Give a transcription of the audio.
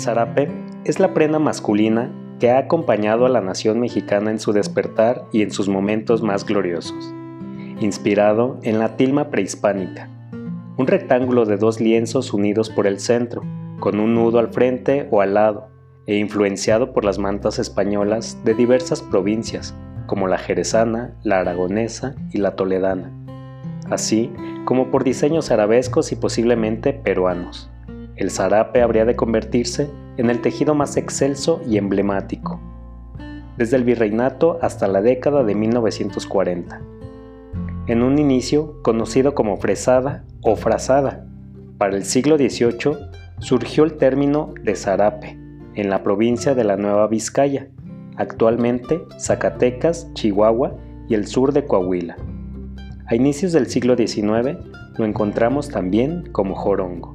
zarape es la prenda masculina que ha acompañado a la nación mexicana en su despertar y en sus momentos más gloriosos. Inspirado en la tilma prehispánica, un rectángulo de dos lienzos unidos por el centro, con un nudo al frente o al lado, e influenciado por las mantas españolas de diversas provincias, como la jerezana, la aragonesa y la toledana, así como por diseños arabescos y posiblemente peruanos. El zarape habría de convertirse en el tejido más excelso y emblemático, desde el virreinato hasta la década de 1940. En un inicio conocido como fresada o frazada, para el siglo XVIII surgió el término de zarape en la provincia de la Nueva Vizcaya, actualmente Zacatecas, Chihuahua y el sur de Coahuila. A inicios del siglo XIX lo encontramos también como jorongo.